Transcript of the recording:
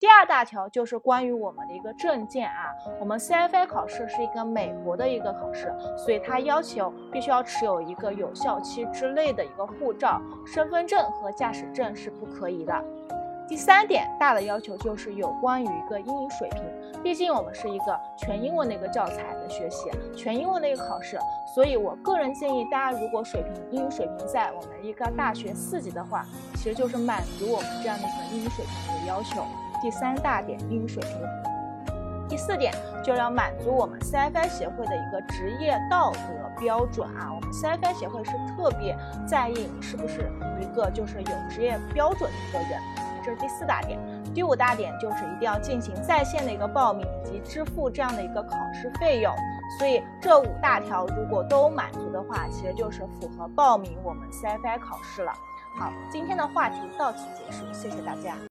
第二大条就是关于我们的一个证件啊，我们 CFA 考试是一个美国的一个考试，所以它要求必须要持有一个有效期之内的一个护照、身份证和驾驶证是不可以的。第三点大的要求就是有关于一个英语水平，毕竟我们是一个全英文的一个教材的学习，全英文的一个考试，所以我个人建议大家如果水平英语水平在我们一个大学四级的话，其实就是满足我们这样的一个英语水平的要求。第三大点英语水平，第四点就要满足我们 CFI 协会的一个职业道德标准啊，我们 CFI 协会是特别在意你是不是一个就是有职业标准的一个人。这是第四大点，第五大点就是一定要进行在线的一个报名以及支付这样的一个考试费用。所以这五大条如果都满足的话，其实就是符合报名我们 CFI 考试了。好，今天的话题到此结束，谢谢大家。